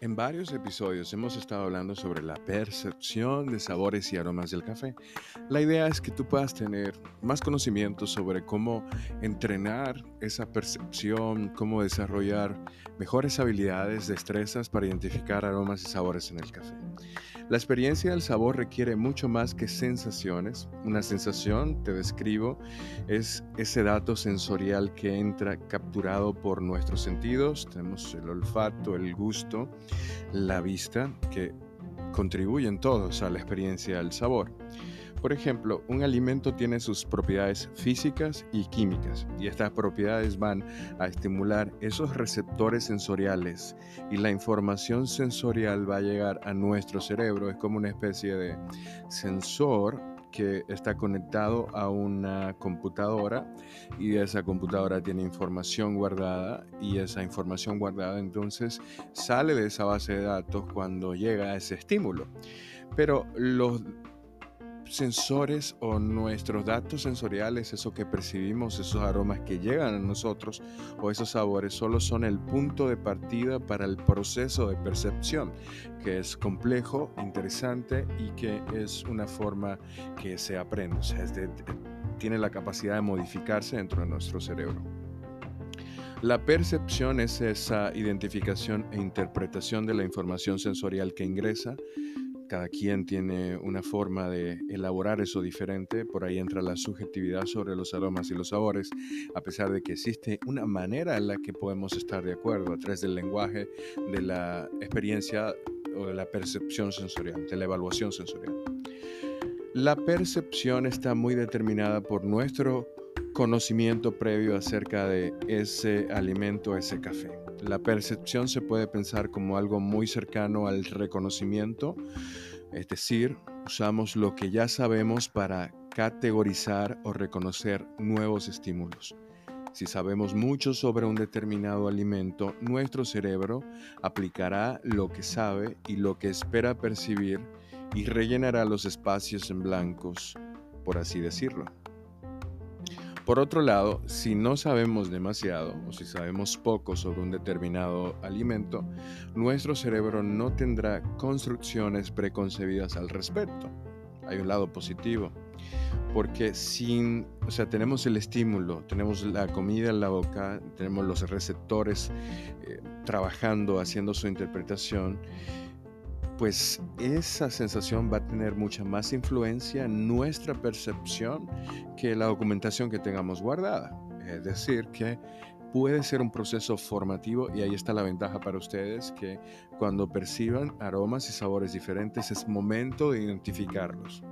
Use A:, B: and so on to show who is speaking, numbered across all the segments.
A: En varios episodios hemos estado hablando sobre la percepción de sabores y aromas del café. La idea es que tú puedas tener más conocimiento sobre cómo entrenar esa percepción, cómo desarrollar mejores habilidades, destrezas para identificar aromas y sabores en el café. La experiencia del sabor requiere mucho más que sensaciones. Una sensación, te describo, es ese dato sensorial que entra capturado por nuestros sentidos. Tenemos el olfato, el gusto, la vista, que contribuyen todos a la experiencia del sabor. Por ejemplo, un alimento tiene sus propiedades físicas y químicas y estas propiedades van a estimular esos receptores sensoriales y la información sensorial va a llegar a nuestro cerebro. Es como una especie de sensor que está conectado a una computadora y esa computadora tiene información guardada y esa información guardada entonces sale de esa base de datos cuando llega a ese estímulo. Pero los sensores o nuestros datos sensoriales, eso que percibimos, esos aromas que llegan a nosotros o esos sabores, solo son el punto de partida para el proceso de percepción, que es complejo, interesante y que es una forma que se aprende, o sea, tiene la capacidad de modificarse dentro de nuestro cerebro. La percepción es esa identificación e interpretación de la información sensorial que ingresa cada quien tiene una forma de elaborar eso diferente, por ahí entra la subjetividad sobre los aromas y los sabores, a pesar de que existe una manera en la que podemos estar de acuerdo a través del lenguaje, de la experiencia o de la percepción sensorial, de la evaluación sensorial. La percepción está muy determinada por nuestro conocimiento previo acerca de ese alimento, ese café. La percepción se puede pensar como algo muy cercano al reconocimiento, es decir, usamos lo que ya sabemos para categorizar o reconocer nuevos estímulos. Si sabemos mucho sobre un determinado alimento, nuestro cerebro aplicará lo que sabe y lo que espera percibir y rellenará los espacios en blancos, por así decirlo. Por otro lado, si no sabemos demasiado o si sabemos poco sobre un determinado alimento, nuestro cerebro no tendrá construcciones preconcebidas al respecto. Hay un lado positivo, porque sin, o sea, tenemos el estímulo, tenemos la comida en la boca, tenemos los receptores eh, trabajando, haciendo su interpretación pues esa sensación va a tener mucha más influencia en nuestra percepción que la documentación que tengamos guardada. Es decir, que puede ser un proceso formativo y ahí está la ventaja para ustedes que cuando perciban aromas y sabores diferentes es momento de identificarlos.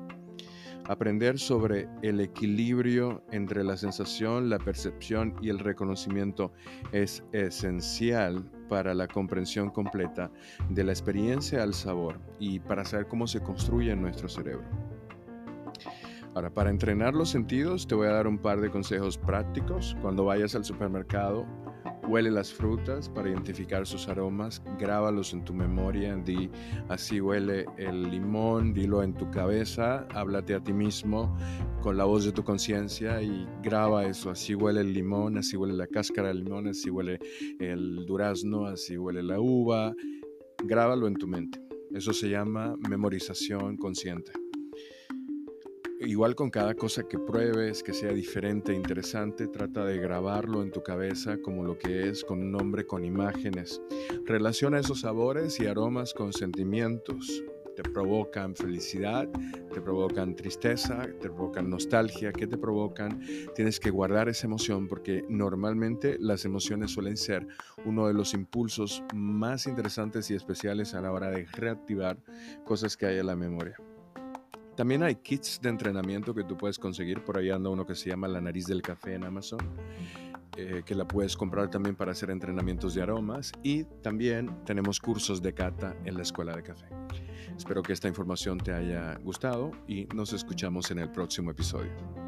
A: Aprender sobre el equilibrio entre la sensación, la percepción y el reconocimiento es esencial para la comprensión completa de la experiencia al sabor y para saber cómo se construye en nuestro cerebro. Ahora, para entrenar los sentidos, te voy a dar un par de consejos prácticos. Cuando vayas al supermercado, Huele las frutas para identificar sus aromas, grábalos en tu memoria, di así huele el limón, dilo en tu cabeza, háblate a ti mismo con la voz de tu conciencia y graba eso, así huele el limón, así huele la cáscara del limón, así huele el durazno, así huele la uva, grábalo en tu mente. Eso se llama memorización consciente. Igual con cada cosa que pruebes, que sea diferente e interesante, trata de grabarlo en tu cabeza como lo que es, con un nombre, con imágenes. Relaciona esos sabores y aromas con sentimientos. Te provocan felicidad, te provocan tristeza, te provocan nostalgia, ¿qué te provocan? Tienes que guardar esa emoción porque normalmente las emociones suelen ser uno de los impulsos más interesantes y especiales a la hora de reactivar cosas que hay en la memoria. También hay kits de entrenamiento que tú puedes conseguir. Por ahí anda uno que se llama La Nariz del Café en Amazon, eh, que la puedes comprar también para hacer entrenamientos de aromas. Y también tenemos cursos de cata en la Escuela de Café. Espero que esta información te haya gustado y nos escuchamos en el próximo episodio.